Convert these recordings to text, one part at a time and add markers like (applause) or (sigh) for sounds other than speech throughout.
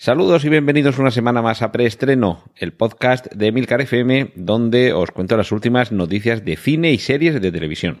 Saludos y bienvenidos una semana más a Preestreno, el podcast de Emilcar FM, donde os cuento las últimas noticias de cine y series de televisión.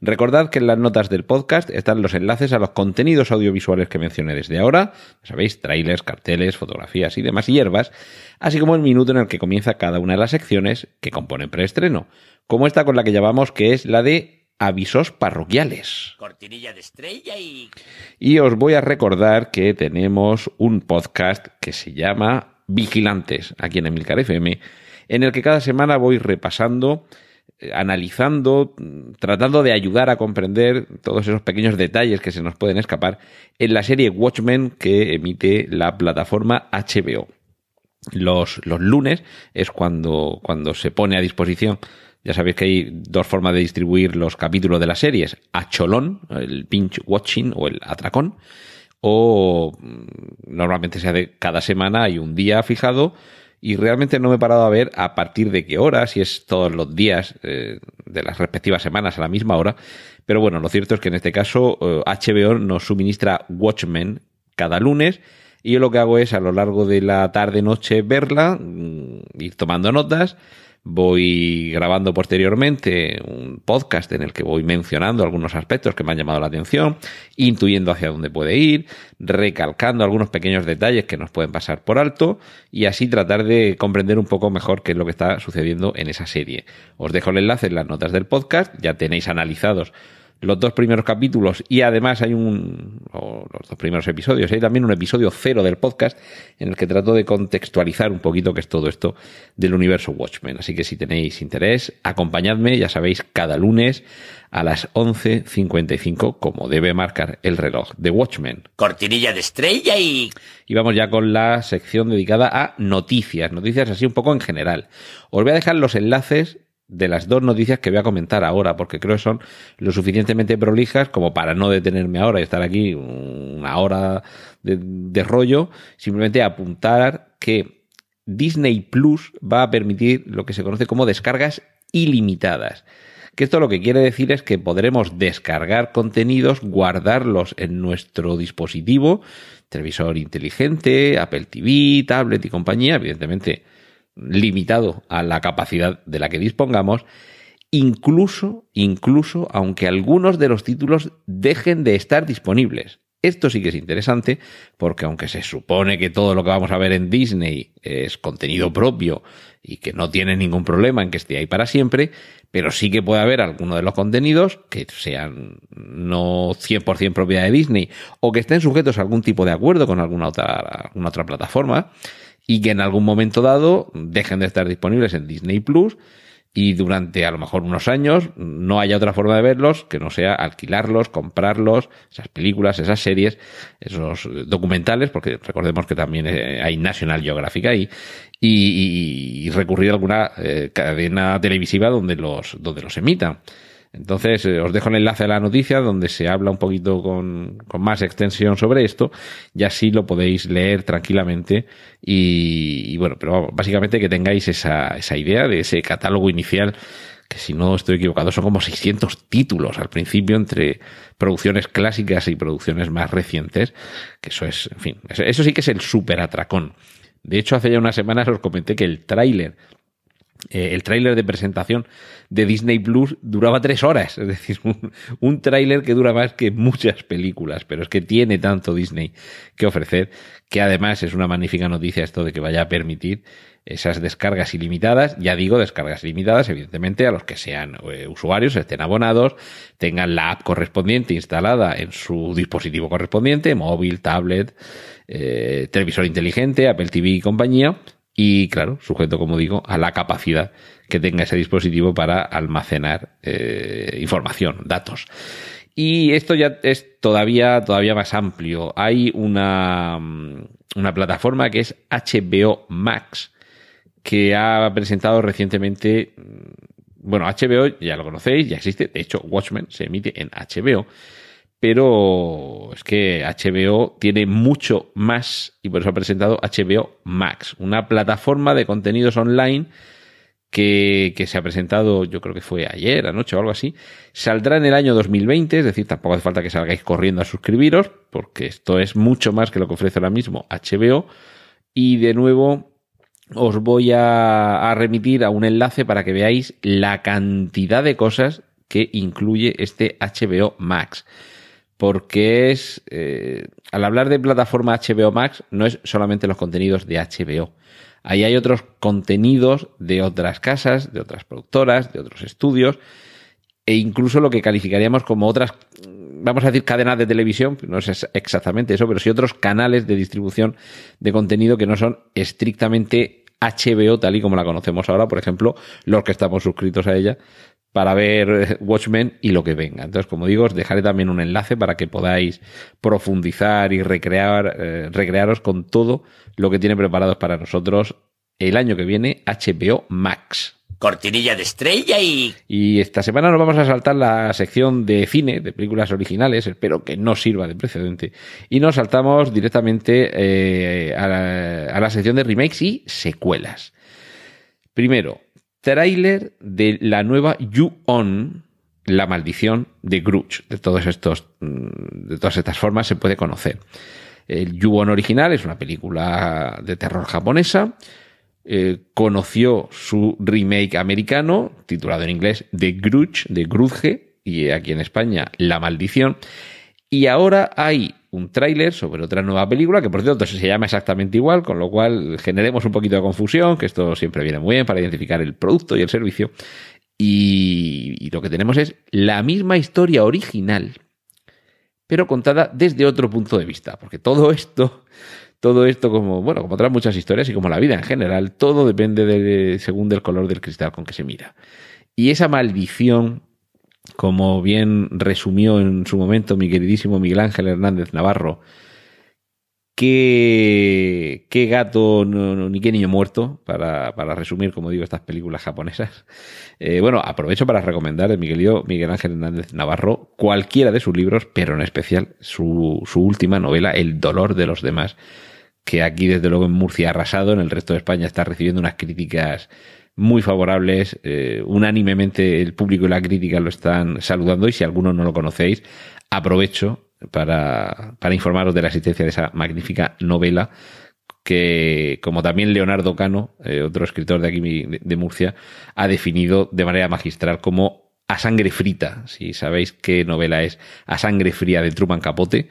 Recordad que en las notas del podcast están los enlaces a los contenidos audiovisuales que mencioné desde ahora, sabéis, trailers, carteles, fotografías y demás hierbas, así como el minuto en el que comienza cada una de las secciones que componen preestreno, como esta con la que llamamos que es la de avisos parroquiales. Cortinilla de estrella y... Y os voy a recordar que tenemos un podcast que se llama Vigilantes, aquí en Emilcar FM, en el que cada semana voy repasando eh, analizando, tratando de ayudar a comprender todos esos pequeños detalles que se nos pueden escapar en la serie Watchmen que emite la plataforma HBO. Los, los lunes es cuando, cuando se pone a disposición ya sabéis que hay dos formas de distribuir los capítulos de las series. A cholón, el binge watching o el atracón. O mm, normalmente se hace cada semana, hay un día fijado y realmente no me he parado a ver a partir de qué hora, si es todos los días eh, de las respectivas semanas a la misma hora. Pero bueno, lo cierto es que en este caso eh, HBO nos suministra Watchmen cada lunes y yo lo que hago es a lo largo de la tarde-noche verla, mm, ir tomando notas Voy grabando posteriormente un podcast en el que voy mencionando algunos aspectos que me han llamado la atención, intuyendo hacia dónde puede ir, recalcando algunos pequeños detalles que nos pueden pasar por alto y así tratar de comprender un poco mejor qué es lo que está sucediendo en esa serie. Os dejo el enlace en las notas del podcast, ya tenéis analizados los dos primeros capítulos y además hay un, los dos primeros episodios, hay también un episodio cero del podcast en el que trato de contextualizar un poquito qué es todo esto del universo Watchmen. Así que si tenéis interés, acompañadme, ya sabéis, cada lunes a las 11.55 como debe marcar el reloj de Watchmen. Cortinilla de estrella y... Y vamos ya con la sección dedicada a noticias, noticias así un poco en general. Os voy a dejar los enlaces de las dos noticias que voy a comentar ahora, porque creo que son lo suficientemente prolijas como para no detenerme ahora y estar aquí una hora de, rollo, simplemente apuntar que Disney Plus va a permitir lo que se conoce como descargas ilimitadas. Que esto lo que quiere decir es que podremos descargar contenidos, guardarlos en nuestro dispositivo, televisor inteligente, Apple TV, tablet y compañía, evidentemente limitado a la capacidad de la que dispongamos, incluso, incluso aunque algunos de los títulos dejen de estar disponibles. Esto sí que es interesante porque aunque se supone que todo lo que vamos a ver en Disney es contenido propio y que no tiene ningún problema en que esté ahí para siempre, pero sí que puede haber algunos de los contenidos que sean no 100% propiedad de Disney o que estén sujetos a algún tipo de acuerdo con alguna otra, alguna otra plataforma y que en algún momento dado dejen de estar disponibles en Disney Plus y durante a lo mejor unos años no haya otra forma de verlos que no sea alquilarlos, comprarlos, esas películas, esas series, esos documentales, porque recordemos que también eh, hay National Geographic ahí, y, recurrir a alguna eh, cadena televisiva donde los, donde los emitan. Entonces, eh, os dejo el enlace a la noticia donde se habla un poquito con, más extensión sobre esto y así lo podéis leer tranquilamente y, bueno, pero básicamente que tengáis esa, esa idea de ese catálogo inicial que si no estoy equivocado son como 600 títulos al principio entre producciones clásicas y producciones más recientes, que eso es, en fin, eso sí que es el súper atracón. De hecho, hace ya unas semanas os comenté que el tráiler eh, el tráiler de presentación de Disney Plus duraba tres horas, es decir, un, un tráiler que dura más que muchas películas, pero es que tiene tanto Disney que ofrecer, que además es una magnífica noticia esto de que vaya a permitir esas descargas ilimitadas, ya digo descargas ilimitadas, evidentemente a los que sean eh, usuarios, estén abonados, tengan la app correspondiente instalada en su dispositivo correspondiente, móvil, tablet, eh, televisor inteligente, Apple TV y compañía, y claro, sujeto, como digo, a la capacidad que tenga ese dispositivo para almacenar eh, información, datos. Y esto ya es todavía, todavía más amplio. Hay una, mm, una plataforma que es HBO Max que ha presentado recientemente mm, bueno, HBO ya lo conocéis, ya existe. De hecho, Watchmen se emite en HBO. Pero es que HBO tiene mucho más y por eso ha presentado HBO Max, una plataforma de contenidos online que, se ha presentado, yo creo que fue ayer, anoche o algo así. Saldrá en el año 2020, es decir, tampoco hace falta que salgáis corriendo a suscribiros, porque esto es mucho más que lo que ofrece ahora mismo HBO. Y de nuevo, os voy a remitir a un enlace para que veáis la cantidad de cosas que incluye este HBO Max porque es, eh, al hablar de plataforma HBO Max, no es solamente los contenidos de HBO. Ahí hay otros contenidos de otras casas, de otras productoras, de otros estudios, e incluso lo que calificaríamos como otras, vamos a decir, cadenas de televisión, no es exactamente eso, pero sí otros canales de distribución de contenido que no son estrictamente HBO tal y como la conocemos ahora, por ejemplo, los que estamos suscritos a ella, para ver Watchmen y lo que venga. Entonces, como digo, os dejaré también un enlace para que podáis profundizar y recrear, eh, recrearos con todo lo que tiene preparados para nosotros el año que viene HBO Max. Cortinilla de estrella y... Y esta semana nos vamos a saltar la sección de cine, de películas originales, espero que no sirva de precedente, y nos saltamos directamente eh, a, la, a la sección de remakes y secuelas. Primero, tráiler de la nueva You On, la maldición de Grudge. Mm, de todas estas formas se puede conocer. El You On original es una película de terror japonesa. Eh, conoció su remake americano, titulado en inglés The Grudge, de Grudge, y aquí en España La Maldición. Y ahora hay un tráiler sobre otra nueva película, que por cierto se llama exactamente igual, con lo cual generemos un poquito de confusión, que esto siempre viene muy bien para identificar el producto y el servicio. Y, y lo que tenemos es la misma historia original, pero contada desde otro punto de vista, porque todo esto, todo esto como, bueno, como otras muchas historias y como la vida en general, todo depende de, según del color del cristal con que se mira. Y esa maldición como bien resumió en su momento mi queridísimo Miguel Ángel Hernández Navarro, qué, qué gato ni qué niño muerto, para, para, resumir, como digo, estas películas japonesas. Eh, bueno, aprovecho para recomendar a Miguel, Miguel Ángel Hernández Navarro cualquiera de sus libros, pero en especial su, su última novela, El dolor de los demás, que aquí desde luego en Murcia ha arrasado, en el resto de España está recibiendo unas críticas muy favorables. Eh, unánimemente el público y la crítica lo están saludando y si alguno no lo conocéis, aprovecho para, para informaros de la existencia de esa magnífica novela que, como también Leonardo Cano, eh, otro escritor de aquí de, Murcia, ha definido de manera magistral como A sangre frita. Si sabéis qué novela es A sangre fría de Truman Capote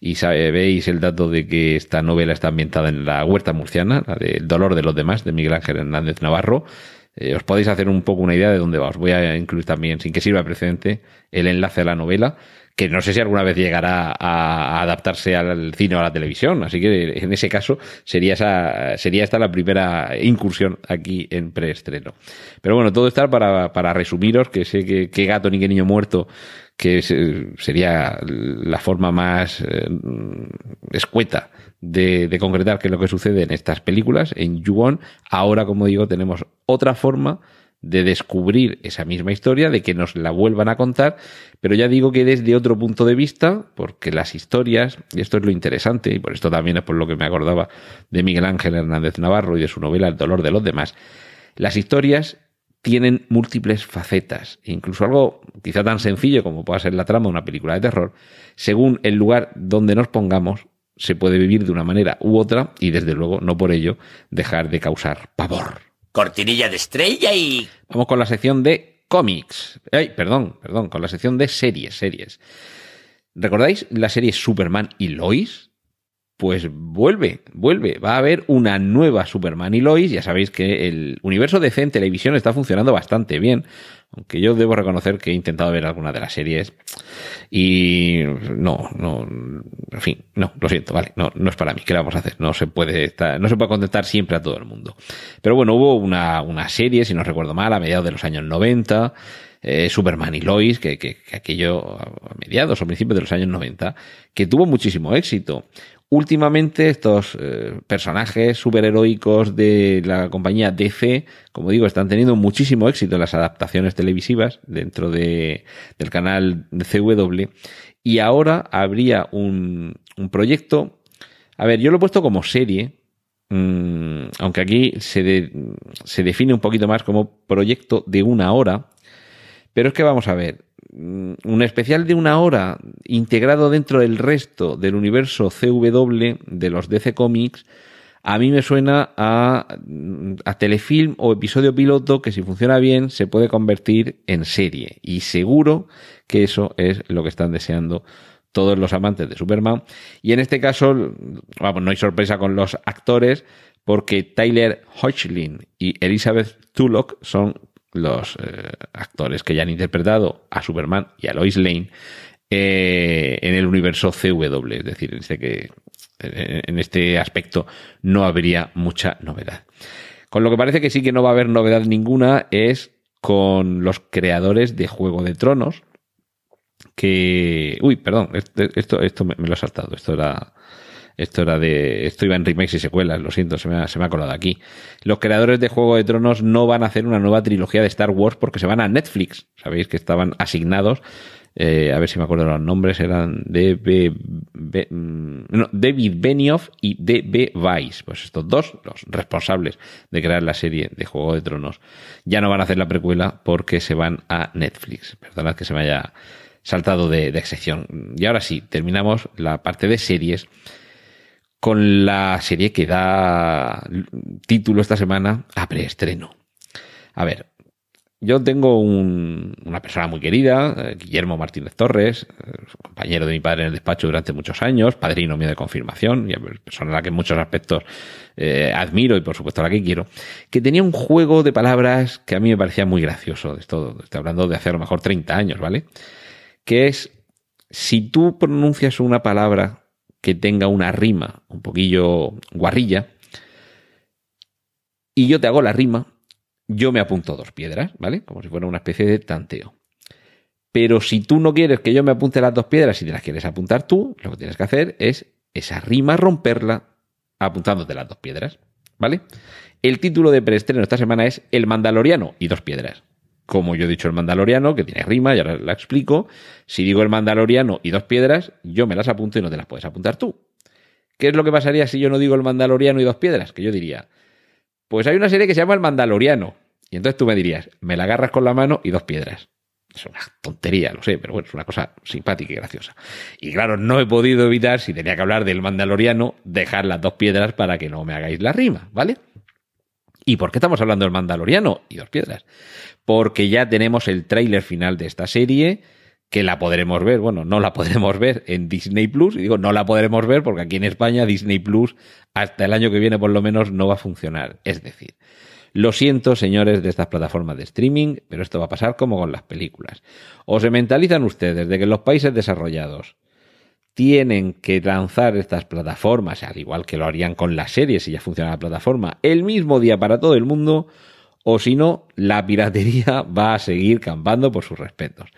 y sabéis el dato de que esta novela está ambientada en la huerta murciana, la del dolor de los demás, de Miguel Ángel Hernández Navarro. Eh, os podéis hacer un poco una idea de dónde va. Os voy a incluir también, sin que sirva precedente, el enlace a la novela, que no sé si alguna vez llegará a adaptarse al cine o a la televisión. Así que en ese caso sería, esa, sería esta la primera incursión aquí en preestreno. Pero bueno, todo está para, para resumiros, que sé que, que gato ni que niño muerto que sería la forma más eh, escueta de, de, concretar qué es lo que sucede en estas películas, en Yuon. Ahora, como digo, tenemos otra forma de descubrir esa misma historia, de que nos la vuelvan a contar, pero ya digo que desde otro punto de vista, porque las historias, y esto es lo interesante, y por esto también es por lo que me acordaba de Miguel Ángel Hernández Navarro y de su novela El dolor de los demás, las historias tienen múltiples facetas, incluso algo quizá tan sencillo como pueda ser la trama de una película de terror, según el lugar donde nos pongamos, se puede vivir de una manera u otra y desde luego no por ello dejar de causar pavor. Cortinilla de estrella y... Vamos con la sección de cómics. Ay, perdón, perdón, con la sección de series, series. ¿Recordáis la serie Superman y Lois? pues vuelve, vuelve. Va a haber una nueva Superman y Lois. Ya sabéis que el universo DC en televisión está funcionando bastante bien. Aunque yo debo reconocer que he intentado ver alguna de las series y no, no, en fin, no, lo siento, vale, no, no es para mí. ¿Qué vamos a hacer? No se puede estar, no se puede contentar siempre a todo el mundo. Pero bueno, hubo una, una serie, si no recuerdo mal, a mediados de los años 90, eh, Superman y Lois, que, que, que aquello a mediados o principios de los años 90, que tuvo muchísimo éxito Últimamente estos eh, personajes superheroicos de la compañía DC, como digo, están teniendo muchísimo éxito en las adaptaciones televisivas dentro de, del canal CW y ahora habría un, un proyecto, a ver, yo lo he puesto como serie, mmm, aunque aquí se, de, se define un poquito más como proyecto de una hora, pero es que vamos a ver, Mm, un especial de una hora integrado dentro del resto del universo CW de los DC Comics, a mí me suena a, a, telefilm o episodio piloto que si funciona bien se puede convertir en serie. Y seguro que eso es lo que están deseando todos los amantes de Superman. Y en este caso, vamos, no hay sorpresa con los actores porque Tyler Hoechlin y Elizabeth Tulloch son los eh, actores que ya han interpretado a Superman y a Lois Lane eh, en el universo CW. Es decir, en este, que, en este aspecto no habría mucha novedad. Con lo que parece que sí que no va a haber novedad ninguna es con los creadores de Juego de Tronos. Que. Uy, perdón, esto, esto me, lo he saltado. Esto era esto era de. Esto iba en remakes y secuelas, lo siento, se me, ha, se me ha colado aquí. Los creadores de Juego de Tronos no van a hacer una nueva trilogía de Star Wars porque se van a Netflix. Sabéis que estaban asignados. Eh, a ver si me acuerdo los nombres, eran B, mm, David Benioff y DB Weiss. Pues estos dos, los responsables de crear la serie de Juego de Tronos, ya no van a hacer la precuela porque se van a Netflix. Perdonad que se me haya saltado de, de excepción. Y ahora sí, terminamos la parte de series con la serie que da título esta semana a preestreno. A ver, yo tengo un, una persona muy querida, eh, Guillermo Martínez Torres, eh, compañero de mi padre en el despacho durante muchos años, padrino mío de confirmación, y persona a la que en muchos aspectos eh, admiro y por supuesto a la que quiero, que tenía un juego de palabras que a mí me parecía muy gracioso, esto estoy hablando de hace a lo mejor 30 años, ¿vale? Que es, si tú pronuncias una palabra que tenga una rima un poquillo guarrilla, y yo te hago la rima, yo me apunto dos piedras, ¿vale? Como si fuera una especie de tanteo. Pero si tú no quieres que yo me apunte las dos piedras y te las quieres apuntar tú, lo que tienes que hacer es esa rima romperla apuntándote las dos piedras, ¿vale? El título de preestreno esta semana es El Mandaloriano y dos piedras como yo he dicho el mandaloriano, que tiene rima, y ahora la explico, si digo el mandaloriano y dos piedras, yo me las apunto y no te las puedes apuntar tú. ¿Qué es lo que pasaría si yo no digo el mandaloriano y dos piedras? Que yo diría, pues hay una serie que se llama el mandaloriano. Y entonces tú me dirías, me la agarras con la mano y dos piedras. Es una tontería, lo sé, pero bueno, es una cosa simpática y graciosa. Y claro, no he podido evitar, si tenía que hablar del mandaloriano, dejar las dos piedras para que no me hagáis la rima, ¿vale? ¿Y por qué estamos hablando del Mandaloriano? Y dos piedras. Porque ya tenemos el tráiler final de esta serie, que la podremos ver, bueno, no la (laughs) podremos ver en Disney Plus, y digo, no la podremos ver porque aquí en España Disney Plus hasta el año que viene por lo menos no va a funcionar. Es decir, lo siento, señores de estas plataformas de streaming, pero esto va a pasar como con las películas. O se mentalizan ustedes de que los países desarrollados tienen que lanzar estas plataformas, al igual que lo harían con las series si ya funciona la plataforma, el mismo día para todo el mundo, o si no, la piratería (laughs) va a seguir campando por sus respetos.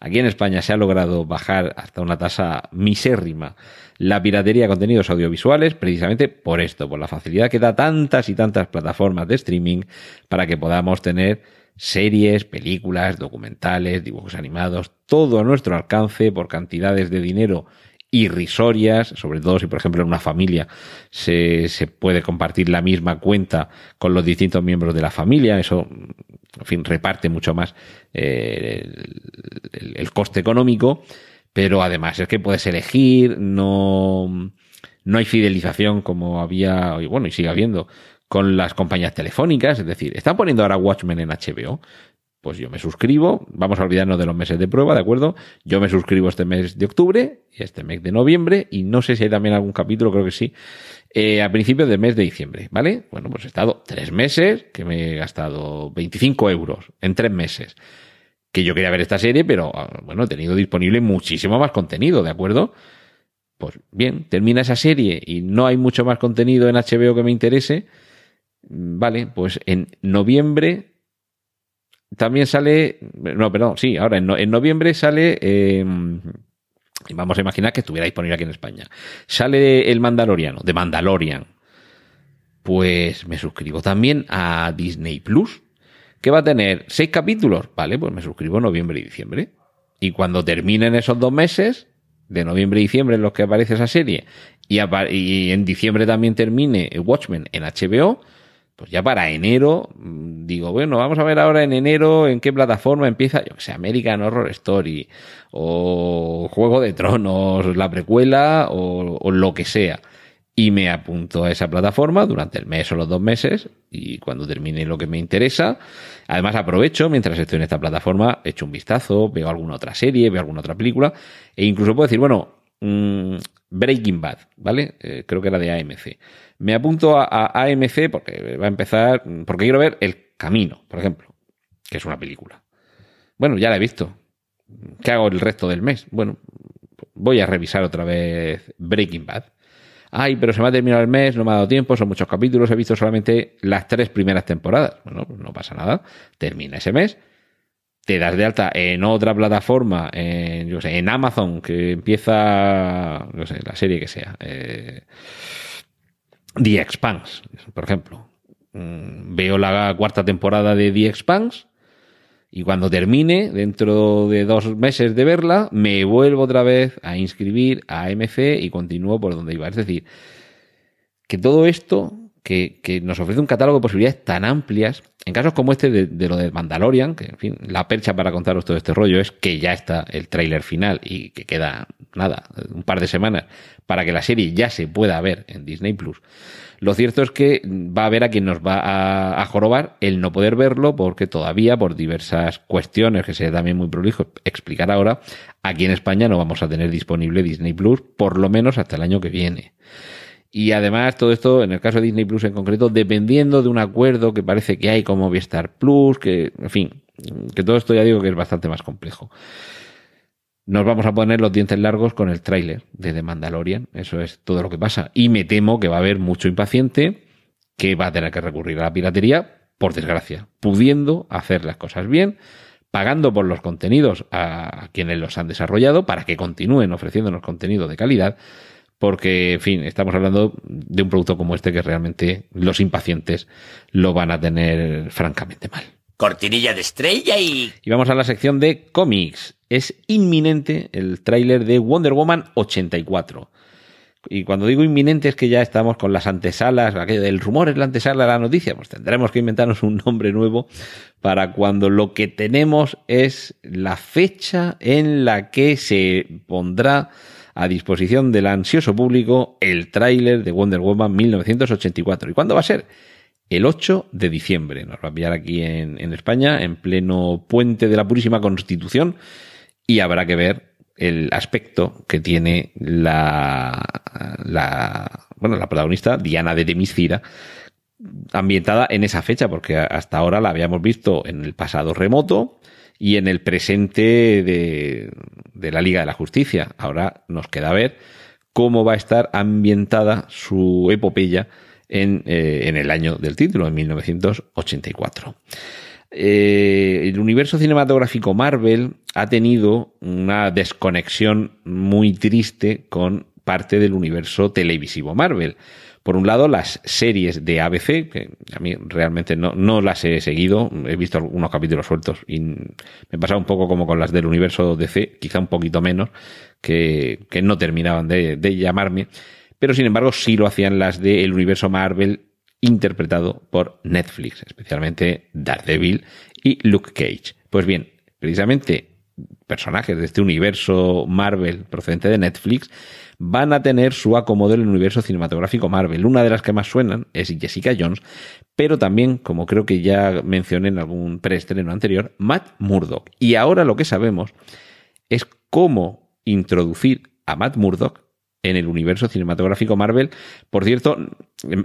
Aquí en España se ha logrado bajar hasta una tasa misérrima la piratería de contenidos audiovisuales precisamente por esto, por la facilidad que da tantas y tantas plataformas de streaming para que podamos tener series, películas, documentales, dibujos animados, todo a nuestro alcance por cantidades de dinero irrisorias, sobre todo si, por ejemplo, en una familia se, se, puede compartir la misma cuenta con los distintos miembros de la familia. Eso, en fin, reparte mucho más eh, el, el, coste económico, pero además es que puedes elegir, no, no hay fidelización como había, y bueno, y sigue habiendo con las compañías telefónicas, es decir, están poniendo ahora Watchmen en HBO, pues yo me suscribo, vamos a olvidarnos de los meses de prueba, ¿de acuerdo? Yo me suscribo este mes de octubre y este mes de noviembre y no sé si hay también algún capítulo, creo que sí, eh, a principios del mes de diciembre, ¿vale? Bueno, pues he estado tres meses que me he gastado 25 euros en tres meses. Que yo quería ver esta serie, pero ah, bueno, he tenido disponible muchísimo más contenido, ¿de acuerdo? Pues bien, termina esa serie y no hay mucho más contenido en HBO que me interese. Vale, pues en noviembre también sale, no, perdón, sí, ahora en, no, en noviembre sale eh, vamos a imaginar que estuviera disponible aquí en España. Sale el Mandaloriano, de Mandalorian. Pues me suscribo también a Disney Plus, que va a tener seis capítulos. Vale, pues me suscribo en noviembre y diciembre. Y cuando terminen esos dos meses, de noviembre y diciembre en los que aparece esa serie, y, y en diciembre también termine Watchmen en HBO, pues ya para enero, mm, digo, bueno, vamos a ver ahora en enero en qué plataforma empieza, yo que sé, American Horror Story, o Juego de Tronos, la precuela, o, o lo que sea. Y me apunto a esa plataforma durante el mes o los dos meses, y cuando termine lo que me interesa, además aprovecho, mientras estoy en esta plataforma, echo un vistazo, veo alguna otra serie, veo alguna otra película, e incluso puedo decir, bueno, Breaking Bad, ¿vale? Eh, creo que era de AMC. Me apunto a, a AMC porque va a empezar, porque quiero ver El Camino, por ejemplo, que es una película. Bueno, ya la he visto. ¿Qué hago el resto del mes? Bueno, voy a revisar otra vez Breaking Bad. Ay, pero se me ha terminado el mes, no me ha dado tiempo, son muchos capítulos, he visto solamente las tres primeras temporadas. Bueno, pues no pasa nada. Termina ese mes, te das de alta en otra plataforma, en, yo sé, en Amazon, que empieza, la serie que sea. eh, The Expanse, por ejemplo. Mm, Veo la cuarta temporada de The Expanse y cuando termine, dentro de dos meses de verla, me vuelvo otra vez a inscribir a AMC y continúo por donde iba. Es decir, que todo esto, que, que nos ofrece un catálogo de posibilidades tan amplias, en casos como este de, de lo de Mandalorian, que en fin, la percha para contaros todo este rollo es que ya está el tráiler final y que queda nada, un par de semanas para que la serie ya se pueda ver en Disney Plus. Lo cierto es que va a haber a quien nos va a, a jorobar el no poder verlo porque todavía por diversas cuestiones que sería también muy prolijo explicar ahora, aquí en España no vamos a tener disponible Disney Plus por lo menos hasta el año que viene. Y además todo esto, en el caso de Disney Plus en concreto, dependiendo de un acuerdo que parece que hay con Movistar Plus, que, en fin, que todo esto ya digo que es bastante más complejo. Nos vamos a poner los dientes largos con el tráiler de The Mandalorian. Eso es todo lo que pasa. Y me temo que va a haber mucho impaciente que va a tener que recurrir a la piratería, por desgracia, pudiendo hacer las cosas bien, pagando por los contenidos a quienes los han desarrollado para que continúen ofreciéndonos contenido de calidad, porque, en fin, estamos hablando de un producto como este que realmente los impacientes lo van a tener francamente mal. Cortinilla de estrella y... Y vamos a la sección de cómics. Es inminente el tráiler de Wonder Woman 84. Y cuando digo inminente es que ya estamos con las antesalas, aquello del rumor es la antesala de la noticia, pues tendremos que inventarnos un nombre nuevo para cuando lo que tenemos es la fecha en la que se pondrá a disposición del ansioso público el tráiler de Wonder Woman 1984. ¿Y cuándo va a ser? El 8 de diciembre. Nos va a pillar aquí en, España, en pleno puente de la Purísima Constitución, y habrá que ver el aspecto que tiene la, la bueno, la protagonista, Diana de Temiscira, ambientada en esa fecha, porque hasta ahora la habíamos visto en el pasado remoto y en el presente de, la Liga de la Justicia. Ahora nos queda ver cómo va a estar ambientada su epopeya en, eh, el año del título, en 1984. Eh, el universo cinematográfico Marvel ha tenido una desconexión muy triste con parte del universo televisivo Marvel. Por un lado, las series de ABC, que a mí realmente no, las he seguido, he visto algunos capítulos sueltos y me he pasado un poco como con las del universo DC, quizá un poquito menos, que, que no terminaban de, de llamarme, pero sin embargo sí lo hacían las del universo Marvel interpretado por Netflix, especialmente Daredevil y Luke Cage. Pues bien, precisamente personajes de este universo Marvel procedente de Netflix van a tener su acomodo en el universo cinematográfico Marvel. Una de las que más suenan es Jessica Jones, pero también, como creo que ya mencioné en algún preestreno anterior, Matt Murdock. Y ahora lo que sabemos es cómo introducir a Matt Murdock en el universo cinematográfico Marvel. Por cierto,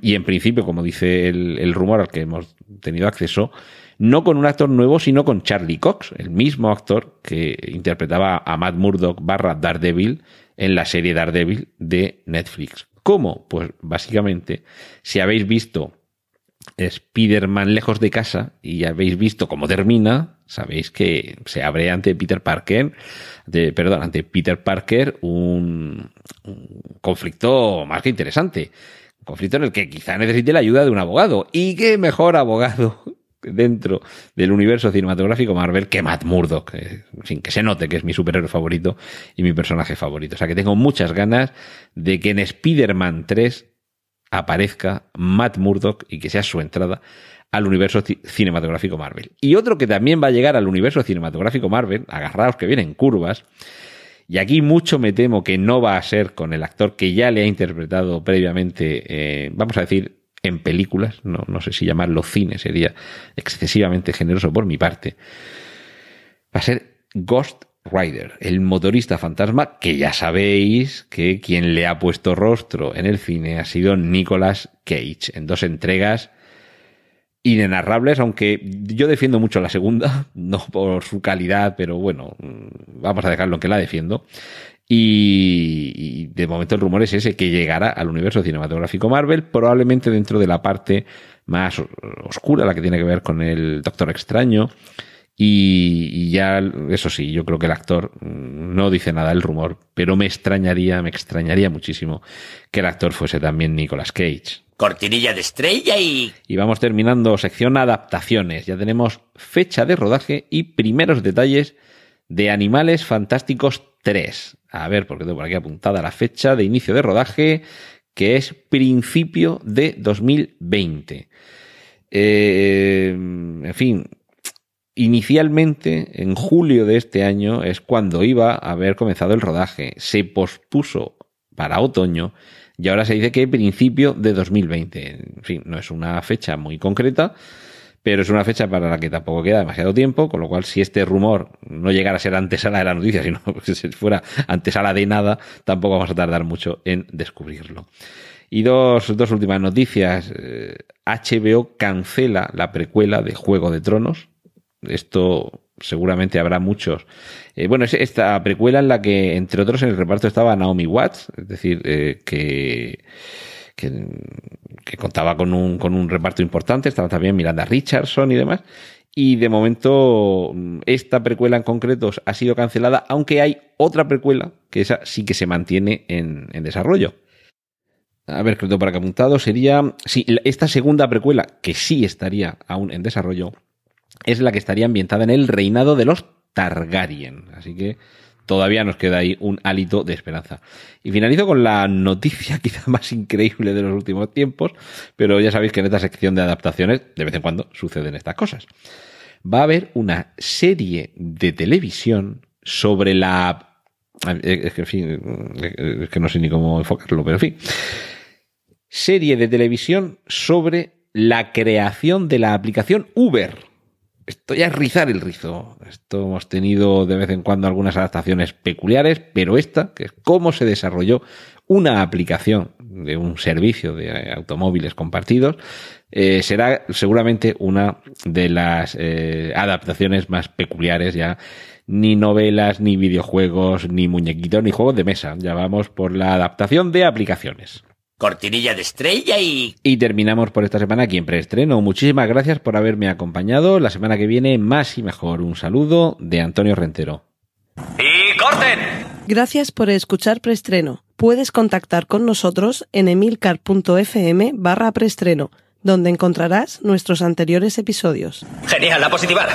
y en principio, como dice el, el, rumor al que hemos tenido acceso, no con un actor nuevo, sino con Charlie Cox, el mismo actor que interpretaba a Matt Murdock barra Daredevil en la serie Daredevil de Netflix. ¿Cómo? Pues básicamente, si habéis visto Spider-Man lejos de casa y habéis visto cómo termina, sabéis que se abre ante Peter Parker, perdón, ante Peter Parker un, un conflicto más que interesante. Un conflicto en el que quizá necesite la ayuda de un abogado. ¿Y qué mejor abogado dentro del universo cinematográfico Marvel que Matt Murdock, sin que se note que es mi superhéroe favorito y mi personaje favorito. O sea que tengo muchas ganas de que en Spider-Man 3 aparezca Matt Murdock y que sea su entrada al universo cinematográfico Marvel. Y otro que también va a llegar al universo cinematográfico Marvel, agarraos que vienen curvas, y aquí mucho me temo que no va a ser con el actor que ya le ha interpretado previamente, eh, vamos a decir, en películas, no, no sé si llamarlo cine, sería excesivamente generoso por mi parte, va a ser Ghost Rider, el motorista fantasma, que ya sabéis que quien le ha puesto rostro en el cine ha sido Nicolas Cage, en dos entregas inenarrables, aunque yo defiendo mucho la segunda, (laughs) no por su calidad, pero bueno, vamos a dejarlo en que la defiendo. Y, de momento el rumor es ese, que llegará al universo cinematográfico Marvel, probablemente dentro de la parte más oscura, la que tiene que ver con el Doctor Extraño. Y, ya, eso sí, yo creo que el actor no dice nada el rumor, pero me extrañaría, me extrañaría muchísimo que el actor fuese también Nicolas Cage. Cortinilla de estrella y... Y vamos terminando sección adaptaciones. Ya tenemos fecha de rodaje y primeros detalles de Animales Fantásticos 3. A ver, porque tengo por aquí apuntada la fecha de inicio de rodaje, que es principio de 2020. Eh, en fin, inicialmente, en julio de este año, es cuando iba a haber comenzado el rodaje. Se pospuso para otoño y ahora se dice que principio de 2020. En fin, no es una fecha muy concreta, pero es una fecha para la que tampoco queda demasiado tiempo, con lo cual si este rumor no llegara a ser antesala de la noticia, (laughs) sino que si fuera antesala de nada, tampoco vamos a tardar mucho en descubrirlo. Y dos, dos últimas noticias. HBO eh, cancela la precuela de Juego de Tronos. Esto seguramente habrá muchos. Eh, bueno, es esta precuela en la que, entre otros, en el reparto estaba Naomi Watts, es decir, eh, que, que, contaba con un, con un reparto importante, estaba también Miranda Richardson y demás. Y de momento, esta precuela en concreto ha sido cancelada, aunque hay otra precuela, que esa sí que se mantiene en, en desarrollo. A ver, creo que para que apuntado sería. Sí, esta segunda precuela, que sí estaría aún en desarrollo, es la que estaría ambientada en el reinado de los Targaryen. Así que todavía nos queda ahí un hálito de esperanza. Y finalizo con la noticia (laughs) quizá más increíble de los últimos tiempos, pero ya sabéis que en esta sección de adaptaciones de vez en cuando suceden estas cosas. Va a haber una serie de televisión sobre la... Es que, en fin, es que no sé ni cómo enfocarlo, pero en fin. Serie de televisión sobre la creación de la aplicación Uber estoy a rizar el rizo. Esto hemos tenido de vez en cuando algunas adaptaciones peculiares, pero esta, que es cómo se desarrolló una aplicación de un servicio de automóviles compartidos, eh, será seguramente una de las eh, adaptaciones más peculiares ya. Ni novelas, ni videojuegos, ni muñequitos, ni juegos de mesa. Ya vamos por la adaptación de aplicaciones cortinilla de estrella y... Y terminamos por esta semana aquí en preestreno. Muchísimas gracias por haberme acompañado. La semana que viene más y mejor. Un saludo de Antonio Rentero. ¡Y corten! Gracias por escuchar preestreno. Puedes contactar con nosotros en emilcar.fm barra preestreno, donde encontrarás nuestros anteriores episodios. Genial, la positiva.